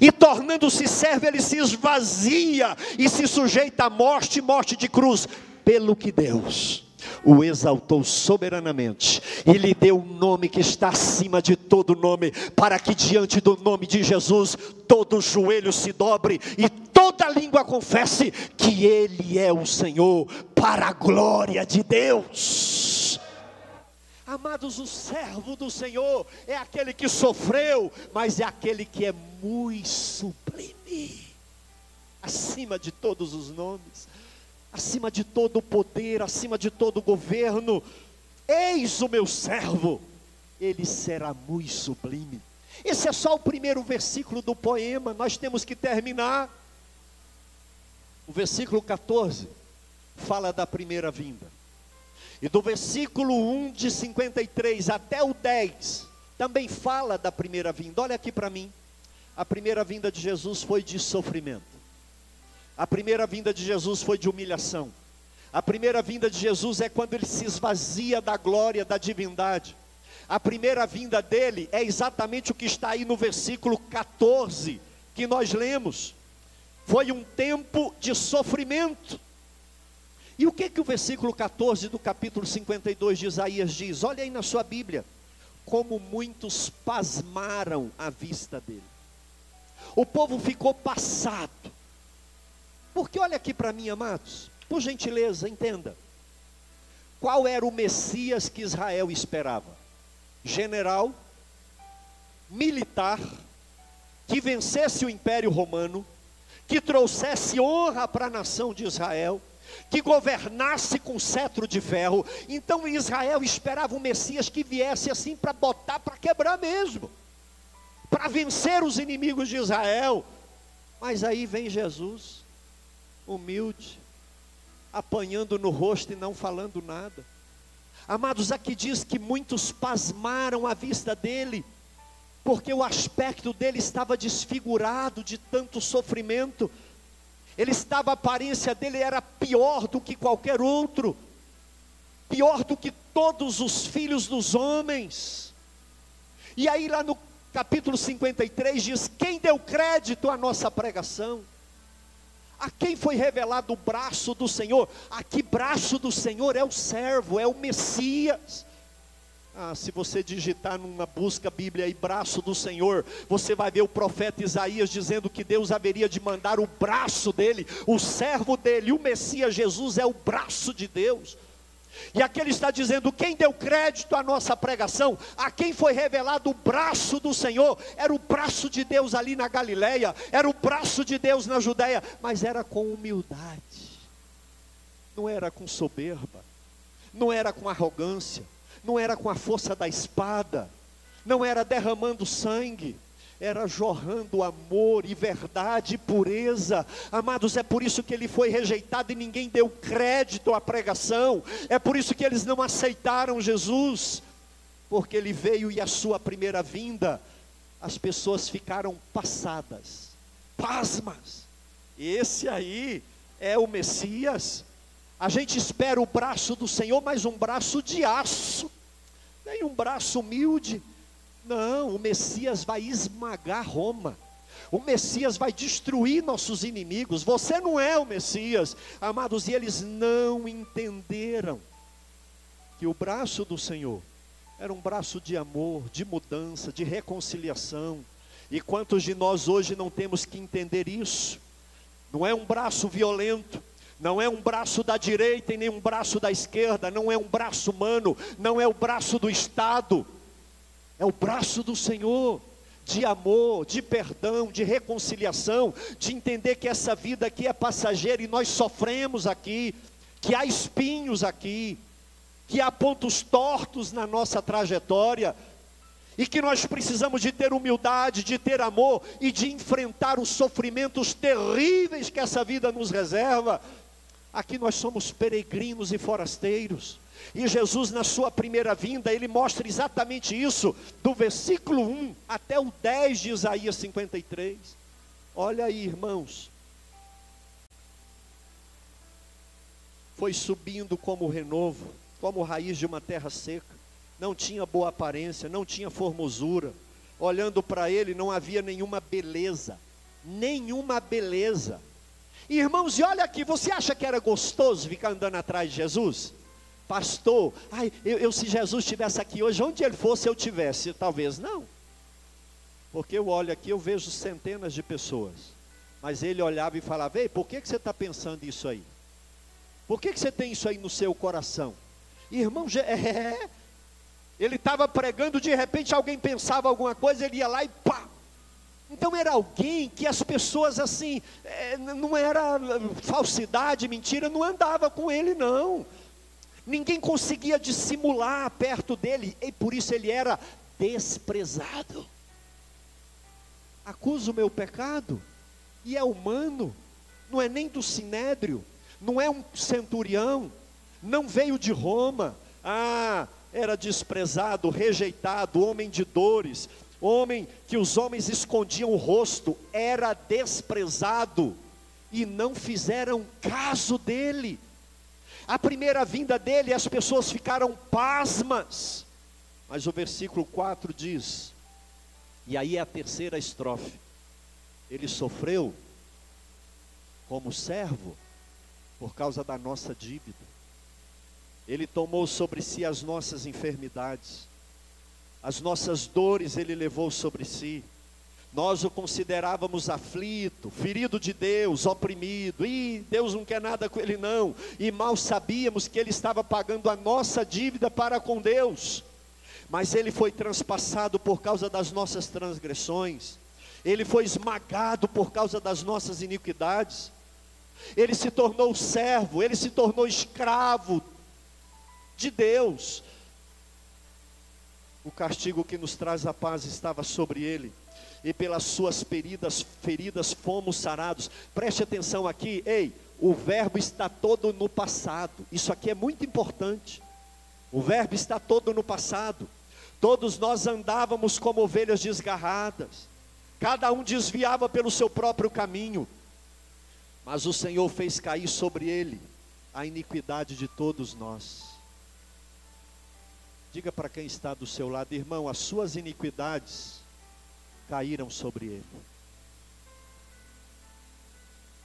E tornando-se servo, ele se esvazia e se sujeita à morte, morte de cruz, pelo que Deus o exaltou soberanamente e lhe deu um nome que está acima de todo nome, para que diante do nome de Jesus todo joelho se dobre e toda língua confesse que Ele é o Senhor, para a glória de Deus. Amados, o servo do Senhor é aquele que sofreu, mas é aquele que é muito sublime, acima de todos os nomes acima de todo poder, acima de todo governo. Eis o meu servo, ele será muito sublime. Esse é só o primeiro versículo do poema, nós temos que terminar. O versículo 14 fala da primeira vinda. E do versículo 1 de 53 até o 10 também fala da primeira vinda. Olha aqui para mim. A primeira vinda de Jesus foi de sofrimento. A primeira vinda de Jesus foi de humilhação. A primeira vinda de Jesus é quando ele se esvazia da glória, da divindade. A primeira vinda dele é exatamente o que está aí no versículo 14 que nós lemos. Foi um tempo de sofrimento. E o que que o versículo 14 do capítulo 52 de Isaías diz? Olha aí na sua Bíblia. Como muitos pasmaram à vista dele. O povo ficou passado porque olha aqui para mim, amados, por gentileza, entenda. Qual era o Messias que Israel esperava? General, militar, que vencesse o Império Romano, que trouxesse honra para a nação de Israel, que governasse com cetro de ferro. Então Israel esperava um Messias que viesse assim para botar, para quebrar mesmo, para vencer os inimigos de Israel. Mas aí vem Jesus humilde, apanhando no rosto e não falando nada. Amados, aqui diz que muitos pasmaram à vista dele, porque o aspecto dele estava desfigurado de tanto sofrimento. Ele estava, a aparência dele era pior do que qualquer outro, pior do que todos os filhos dos homens. E aí, lá no capítulo 53, diz: Quem deu crédito à nossa pregação? A quem foi revelado o braço do Senhor? A que braço do Senhor é o servo, é o Messias. Ah, se você digitar numa busca Bíblia aí, braço do Senhor, você vai ver o profeta Isaías dizendo que Deus haveria de mandar o braço dele, o servo dele, o Messias Jesus é o braço de Deus. E aqui ele está dizendo: quem deu crédito à nossa pregação, a quem foi revelado o braço do Senhor, era o braço de Deus ali na Galileia, era o braço de Deus na Judéia, mas era com humildade, não era com soberba, não era com arrogância, não era com a força da espada, não era derramando sangue, era jorrando amor e verdade e pureza. Amados, é por isso que ele foi rejeitado e ninguém deu crédito à pregação. É por isso que eles não aceitaram Jesus, porque ele veio e a sua primeira vinda, as pessoas ficaram passadas, pasmas. Esse aí é o Messias. A gente espera o braço do Senhor, mas um braço de aço, nem um braço humilde não, o Messias vai esmagar Roma. O Messias vai destruir nossos inimigos. Você não é o Messias, amados, e eles não entenderam que o braço do Senhor era um braço de amor, de mudança, de reconciliação. E quantos de nós hoje não temos que entender isso? Não é um braço violento, não é um braço da direita e nem um braço da esquerda, não é um braço humano, não é o braço do Estado é o braço do Senhor de amor, de perdão, de reconciliação, de entender que essa vida aqui é passageira e nós sofremos aqui, que há espinhos aqui, que há pontos tortos na nossa trajetória, e que nós precisamos de ter humildade, de ter amor e de enfrentar os sofrimentos terríveis que essa vida nos reserva. Aqui nós somos peregrinos e forasteiros. E Jesus, na sua primeira vinda, ele mostra exatamente isso, do versículo 1 até o 10 de Isaías 53. Olha aí, irmãos. Foi subindo como renovo, como raiz de uma terra seca. Não tinha boa aparência, não tinha formosura. Olhando para ele, não havia nenhuma beleza. Nenhuma beleza. Irmãos, e olha aqui, você acha que era gostoso ficar andando atrás de Jesus? Pastor, ai, eu, eu, se Jesus estivesse aqui hoje, onde ele fosse eu tivesse, talvez não. Porque eu olho aqui, eu vejo centenas de pessoas. Mas ele olhava e falava, ei, por que, que você está pensando isso aí? Por que, que você tem isso aí no seu coração? Irmão, é, ele estava pregando, de repente alguém pensava alguma coisa, ele ia lá e pá. Então era alguém que as pessoas assim, é, não era falsidade, mentira, não andava com ele não. Ninguém conseguia dissimular perto dele, e por isso ele era desprezado. Acusa o meu pecado, e é humano, não é nem do sinédrio, não é um centurião, não veio de Roma, ah, era desprezado, rejeitado, homem de dores, homem que os homens escondiam o rosto, era desprezado, e não fizeram caso dele. A primeira vinda dele, as pessoas ficaram pasmas. Mas o versículo 4 diz, e aí é a terceira estrofe: Ele sofreu como servo por causa da nossa dívida. Ele tomou sobre si as nossas enfermidades, as nossas dores ele levou sobre si. Nós o considerávamos aflito, ferido de Deus, oprimido, e Deus não quer nada com ele não, e mal sabíamos que ele estava pagando a nossa dívida para com Deus, mas ele foi transpassado por causa das nossas transgressões, ele foi esmagado por causa das nossas iniquidades, ele se tornou servo, ele se tornou escravo de Deus. O castigo que nos traz a paz estava sobre ele e pelas suas feridas, feridas fomos sarados. Preste atenção aqui, ei, o verbo está todo no passado. Isso aqui é muito importante. O verbo está todo no passado. Todos nós andávamos como ovelhas desgarradas. Cada um desviava pelo seu próprio caminho. Mas o Senhor fez cair sobre ele a iniquidade de todos nós. Diga para quem está do seu lado, irmão, as suas iniquidades caíram sobre ele.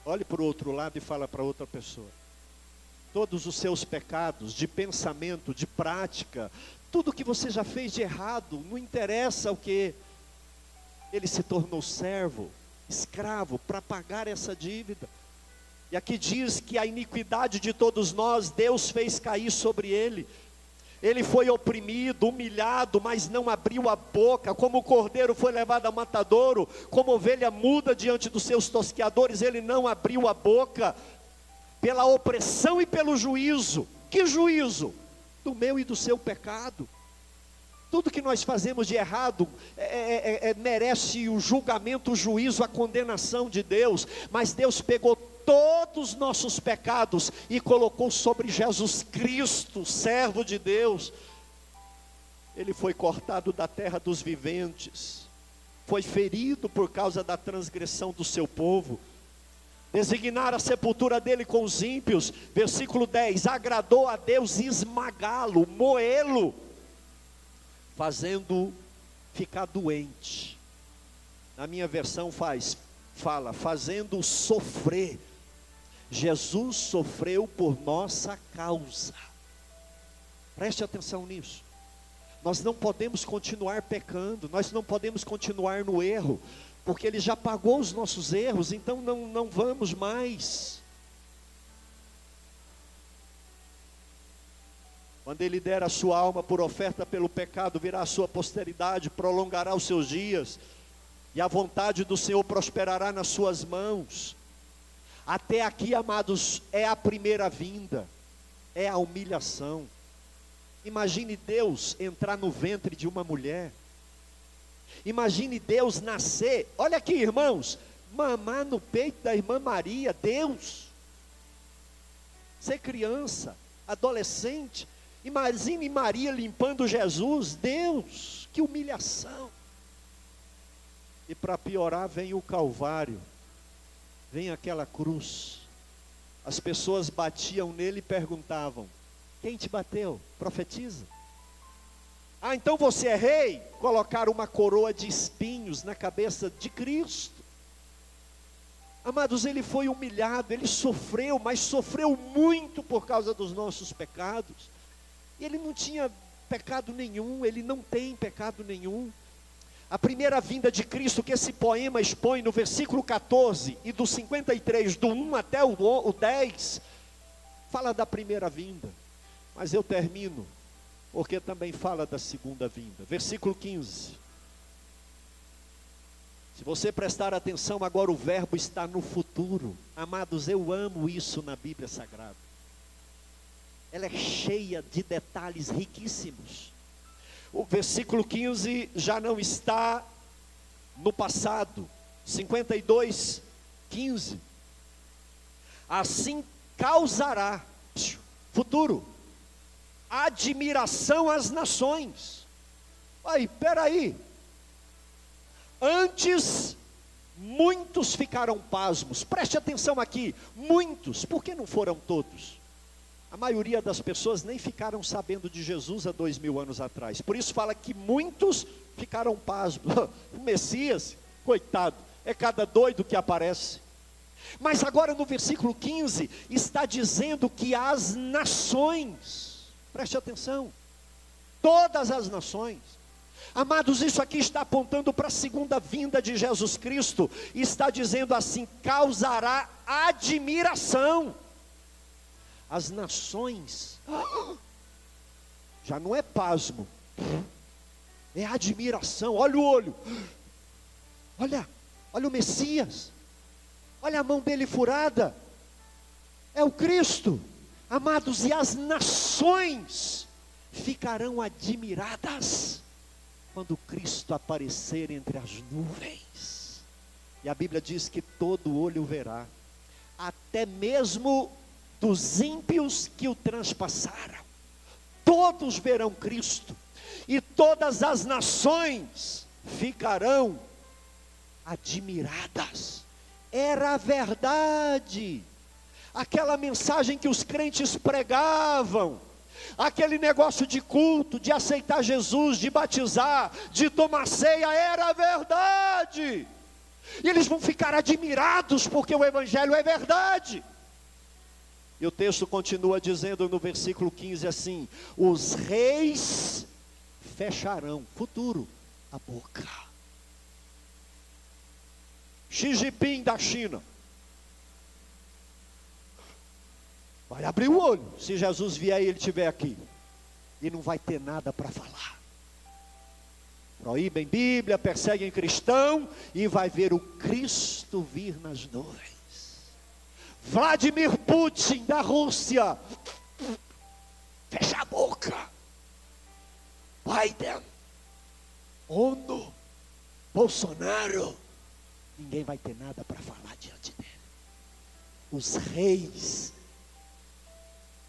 Olhe para o outro lado e fala para outra pessoa. Todos os seus pecados de pensamento, de prática, tudo que você já fez de errado, não interessa o que. Ele se tornou servo, escravo, para pagar essa dívida. E aqui diz que a iniquidade de todos nós, Deus fez cair sobre ele. Ele foi oprimido, humilhado, mas não abriu a boca, como o cordeiro foi levado a matadouro, como ovelha muda diante dos seus tosqueadores, ele não abriu a boca, pela opressão e pelo juízo. Que juízo? Do meu e do seu pecado. Tudo que nós fazemos de errado é, é, é, é merece o julgamento, o juízo, a condenação de Deus, mas Deus pegou todos os nossos pecados e colocou sobre Jesus Cristo, servo de Deus. Ele foi cortado da terra dos viventes, foi ferido por causa da transgressão do seu povo. Designar a sepultura dele com os ímpios, versículo 10: agradou a Deus esmagá-lo, moê-lo, fazendo ficar doente. Na minha versão faz, fala, fazendo sofrer Jesus sofreu por nossa causa. Preste atenção nisso. Nós não podemos continuar pecando, nós não podemos continuar no erro, porque Ele já pagou os nossos erros, então não, não vamos mais. Quando Ele der a sua alma por oferta pelo pecado, virá a sua posteridade, prolongará os seus dias, e a vontade do Senhor prosperará nas suas mãos. Até aqui, amados, é a primeira vinda, é a humilhação. Imagine Deus entrar no ventre de uma mulher. Imagine Deus nascer. Olha aqui, irmãos, mamar no peito da irmã Maria, Deus. Ser criança, adolescente. Imagine Maria limpando Jesus, Deus, que humilhação. E para piorar, vem o Calvário vem aquela cruz. As pessoas batiam nele e perguntavam: Quem te bateu? Profetiza. Ah, então você é rei? Colocar uma coroa de espinhos na cabeça de Cristo. Amados, ele foi humilhado, ele sofreu, mas sofreu muito por causa dos nossos pecados. Ele não tinha pecado nenhum, ele não tem pecado nenhum. A primeira vinda de Cristo que esse poema expõe no versículo 14 e do 53, do 1 até o 10, fala da primeira vinda. Mas eu termino, porque também fala da segunda vinda. Versículo 15. Se você prestar atenção, agora o verbo está no futuro. Amados, eu amo isso na Bíblia Sagrada. Ela é cheia de detalhes riquíssimos. O versículo 15 já não está no passado. 52, 15. Assim causará, futuro, admiração às nações. Aí, peraí. Antes, muitos ficaram pasmos. Preste atenção aqui. Muitos, por que não foram todos? A maioria das pessoas nem ficaram sabendo de Jesus há dois mil anos atrás. Por isso fala que muitos ficaram pasmos. O Messias, coitado, é cada doido que aparece. Mas agora no versículo 15 está dizendo que as nações, preste atenção, todas as nações, Amados, isso aqui está apontando para a segunda vinda de Jesus Cristo, está dizendo assim: causará admiração as nações, já não é pasmo, é admiração. Olha o olho, olha, olha o Messias, olha a mão dele furada, é o Cristo, amados, e as nações ficarão admiradas quando Cristo aparecer entre as nuvens. E a Bíblia diz que todo olho verá. Até mesmo dos ímpios que o transpassaram. Todos verão Cristo, e todas as nações ficarão admiradas. Era a verdade, aquela mensagem que os crentes pregavam, aquele negócio de culto, de aceitar Jesus, de batizar, de tomar ceia, era a verdade. E eles vão ficar admirados porque o Evangelho é verdade. E o texto continua dizendo no versículo 15 assim: Os reis fecharão, futuro, a boca. Xi Jinping da China. Vai abrir o olho se Jesus vier e ele estiver aqui. E não vai ter nada para falar. Proíbem Bíblia, perseguem cristão e vai ver o Cristo vir nas nuvens. Vladimir Putin da Rússia. Fecha a boca. Biden. ONU. Bolsonaro. Ninguém vai ter nada para falar diante dele. Os reis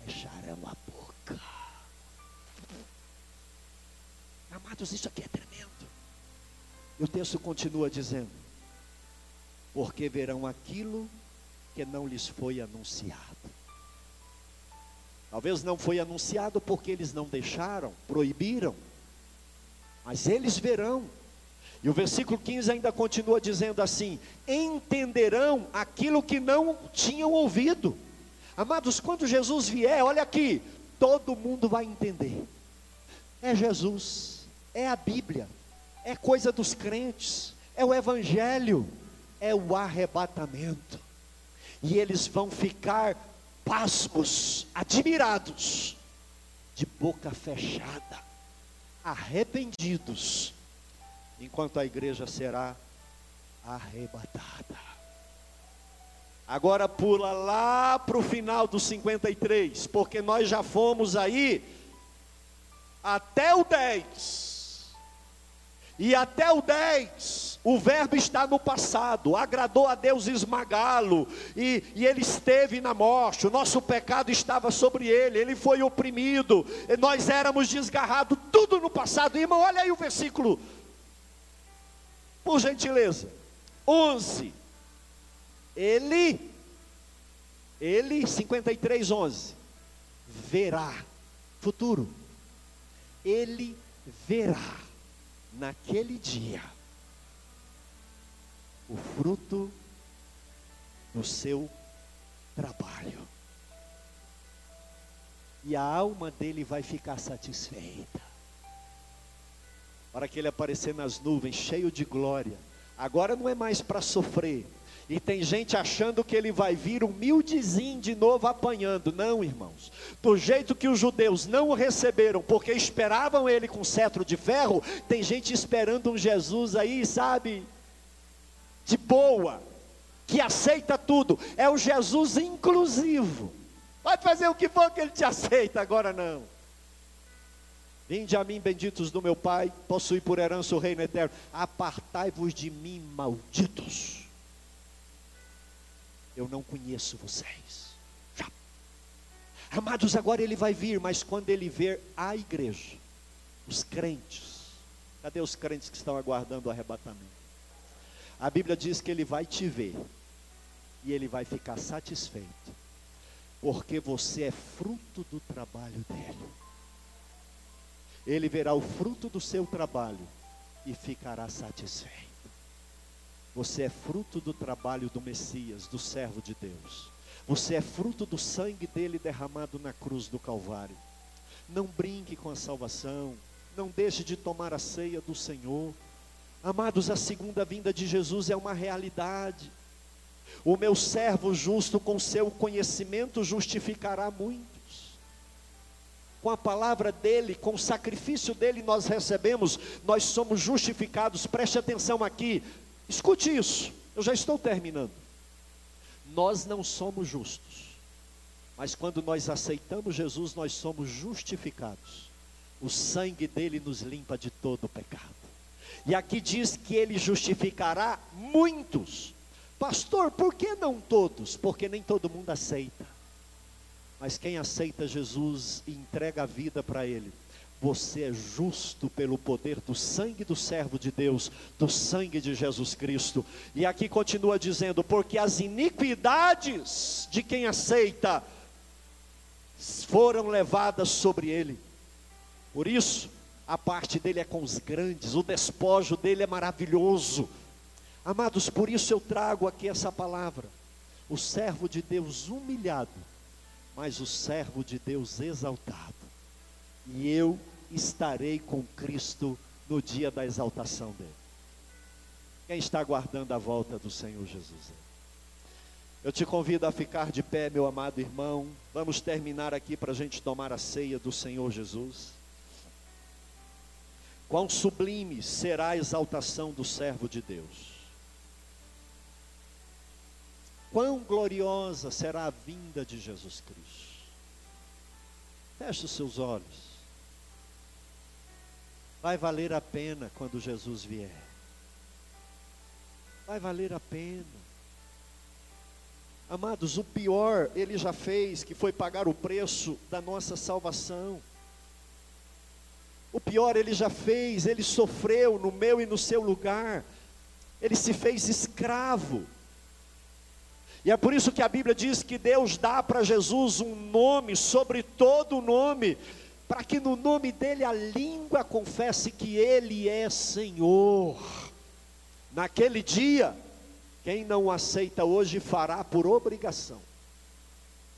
fecharão a boca. Amados, isso aqui é tremendo. E o texto continua dizendo: Porque verão aquilo que não lhes foi anunciado. Talvez não foi anunciado porque eles não deixaram, proibiram, mas eles verão. E o versículo 15 ainda continua dizendo assim: entenderão aquilo que não tinham ouvido. Amados, quando Jesus vier, olha aqui, todo mundo vai entender. É Jesus, é a Bíblia, é coisa dos crentes, é o Evangelho, é o arrebatamento e eles vão ficar pasmos, admirados, de boca fechada, arrependidos, enquanto a igreja será arrebatada. Agora pula lá para o final do 53, porque nós já fomos aí até o 10. E até o 10, o verbo está no passado, agradou a Deus esmagá-lo, e, e, ele esteve na morte, o nosso pecado estava sobre ele, ele foi oprimido, nós éramos desgarrados, tudo no passado. Irmão, olha aí o versículo, por gentileza, 11. Ele, ele, 53, 11, verá, futuro, ele verá naquele dia o fruto do seu trabalho. E a alma dele vai ficar satisfeita. Para que ele aparecer nas nuvens, cheio de glória. Agora não é mais para sofrer, e tem gente achando que ele vai vir humildezinho de novo apanhando. Não, irmãos. Do jeito que os judeus não o receberam, porque esperavam ele com cetro de ferro, tem gente esperando um Jesus aí, sabe? De boa, que aceita tudo. É o Jesus inclusivo. Pode fazer o que for que ele te aceita, agora não. Vinde a mim, benditos do meu Pai, possui por herança o reino eterno. Apartai-vos de mim, malditos eu não conheço vocês. Amados, agora ele vai vir, mas quando ele ver a igreja, os crentes, cadê os crentes que estão aguardando o arrebatamento? A Bíblia diz que ele vai te ver e ele vai ficar satisfeito, porque você é fruto do trabalho dele. Ele verá o fruto do seu trabalho e ficará satisfeito. Você é fruto do trabalho do Messias, do servo de Deus. Você é fruto do sangue dele derramado na cruz do Calvário. Não brinque com a salvação. Não deixe de tomar a ceia do Senhor. Amados, a segunda vinda de Jesus é uma realidade. O meu servo justo, com seu conhecimento, justificará muitos. Com a palavra dele, com o sacrifício dele, nós recebemos, nós somos justificados. Preste atenção aqui. Escute isso, eu já estou terminando. Nós não somos justos, mas quando nós aceitamos Jesus, nós somos justificados. O sangue dele nos limpa de todo o pecado. E aqui diz que ele justificará muitos, Pastor, por que não todos? Porque nem todo mundo aceita. Mas quem aceita Jesus e entrega a vida para Ele, você é justo pelo poder do sangue do servo de Deus, do sangue de Jesus Cristo. E aqui continua dizendo: porque as iniquidades de quem aceita foram levadas sobre ele. Por isso, a parte dele é com os grandes, o despojo dele é maravilhoso. Amados, por isso eu trago aqui essa palavra. O servo de Deus humilhado, mas o servo de Deus exaltado. E eu estarei com Cristo no dia da exaltação dele. Quem está aguardando a volta do Senhor Jesus? Eu te convido a ficar de pé, meu amado irmão. Vamos terminar aqui para a gente tomar a ceia do Senhor Jesus. Quão sublime será a exaltação do servo de Deus. Quão gloriosa será a vinda de Jesus Cristo. Feche os seus olhos. Vai valer a pena quando Jesus vier. Vai valer a pena. Amados, o pior ele já fez, que foi pagar o preço da nossa salvação. O pior ele já fez, ele sofreu no meu e no seu lugar. Ele se fez escravo. E é por isso que a Bíblia diz que Deus dá para Jesus um nome sobre todo o nome, para que no nome dele a língua confesse que ele é Senhor. Naquele dia, quem não aceita hoje fará por obrigação.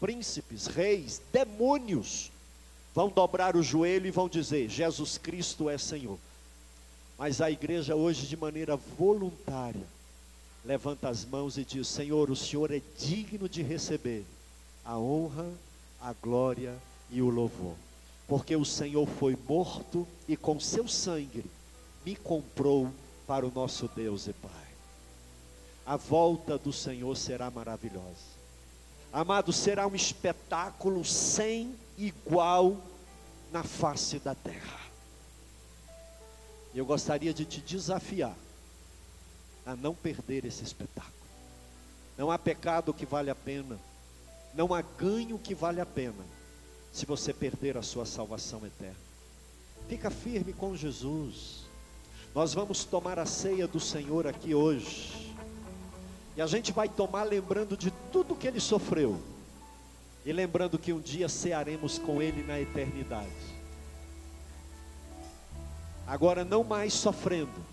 Príncipes, reis, demônios vão dobrar o joelho e vão dizer: Jesus Cristo é Senhor. Mas a igreja hoje, de maneira voluntária, levanta as mãos e diz: Senhor, o Senhor é digno de receber a honra, a glória e o louvor porque o Senhor foi morto e com seu sangue me comprou para o nosso Deus e Pai. A volta do Senhor será maravilhosa. Amado, será um espetáculo sem igual na face da terra. Eu gostaria de te desafiar a não perder esse espetáculo. Não há pecado que vale a pena, não há ganho que vale a pena se você perder a sua salvação eterna. Fica firme com Jesus. Nós vamos tomar a ceia do Senhor aqui hoje. E a gente vai tomar lembrando de tudo que ele sofreu. E lembrando que um dia cearemos com ele na eternidade. Agora não mais sofrendo,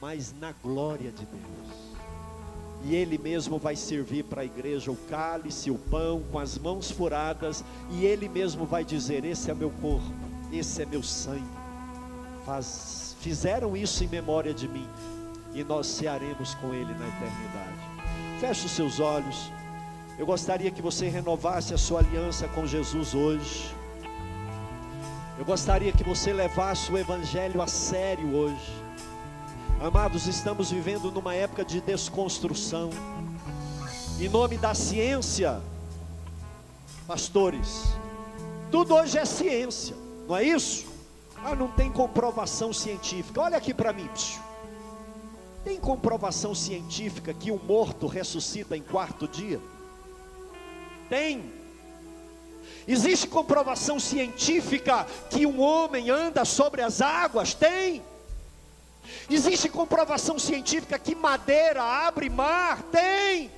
mas na glória de Deus e Ele mesmo vai servir para a igreja o cálice, o pão, com as mãos furadas, e Ele mesmo vai dizer: Esse é meu corpo, esse é meu sangue. Faz, fizeram isso em memória de mim, e nós cearemos com Ele na eternidade. Feche os seus olhos. Eu gostaria que você renovasse a sua aliança com Jesus hoje. Eu gostaria que você levasse o Evangelho a sério hoje. Amados, estamos vivendo numa época de desconstrução. Em nome da ciência, pastores, tudo hoje é ciência, não é isso? Ah, não tem comprovação científica. Olha aqui para mim, psiu. Tem comprovação científica que um morto ressuscita em quarto dia? Tem. Existe comprovação científica que um homem anda sobre as águas? Tem. Existe comprovação científica que madeira abre mar? Tem.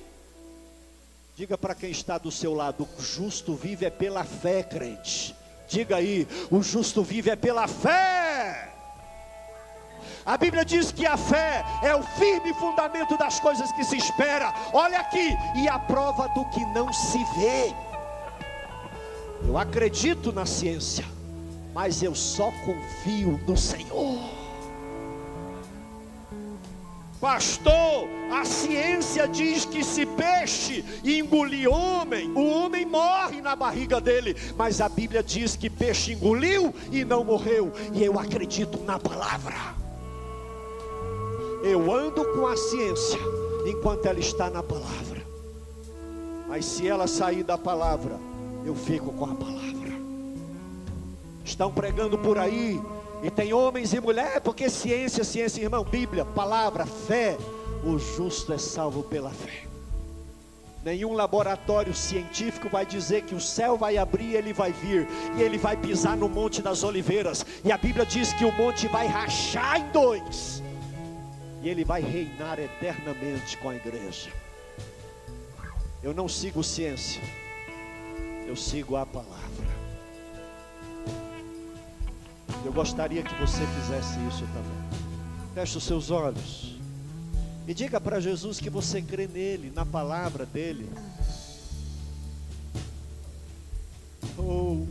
Diga para quem está do seu lado: o justo vive é pela fé, crente. Diga aí: o justo vive é pela fé. A Bíblia diz que a fé é o firme fundamento das coisas que se espera. Olha aqui, e a prova do que não se vê. Eu acredito na ciência, mas eu só confio no Senhor. Pastor, a ciência diz que se peixe engolir homem, o homem morre na barriga dele. Mas a Bíblia diz que peixe engoliu e não morreu. E eu acredito na palavra. Eu ando com a ciência enquanto ela está na palavra. Mas se ela sair da palavra, eu fico com a palavra. Estão pregando por aí e tem homens e mulheres, porque ciência, ciência, irmão, Bíblia, palavra, fé, O justo é salvo pela fé. Nenhum laboratório científico vai dizer que o céu vai abrir, ele vai vir, e ele vai pisar no Monte das Oliveiras. E a Bíblia diz que o monte vai rachar em dois, e ele vai reinar eternamente com a igreja. Eu não sigo ciência, eu sigo a palavra. Eu gostaria que você fizesse isso também. Feche os seus olhos. E diga para Jesus que você crê nele, na palavra dele. Oh.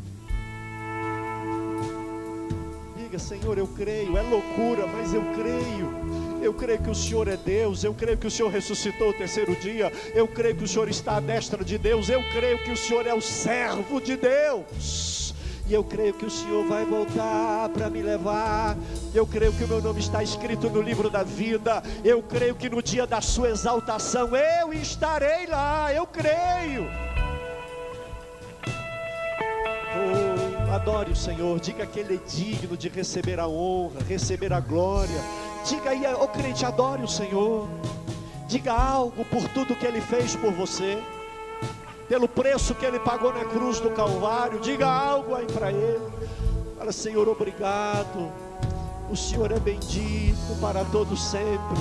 Diga, Senhor, eu creio. É loucura, mas eu creio. Eu creio que o Senhor é Deus, eu creio que o Senhor ressuscitou o terceiro dia, eu creio que o Senhor está à destra de Deus, eu creio que o Senhor é o servo de Deus. E eu creio que o Senhor vai voltar para me levar. Eu creio que o meu nome está escrito no livro da vida. Eu creio que no dia da sua exaltação eu estarei lá. Eu creio. Oh, adore o Senhor. Diga que Ele é digno de receber a honra, receber a glória. Diga aí, oh crente, adore o Senhor. Diga algo por tudo que Ele fez por você pelo preço que ele pagou na cruz do Calvário. Diga algo aí para ele. Fala, Senhor, obrigado. O Senhor é bendito para todo sempre.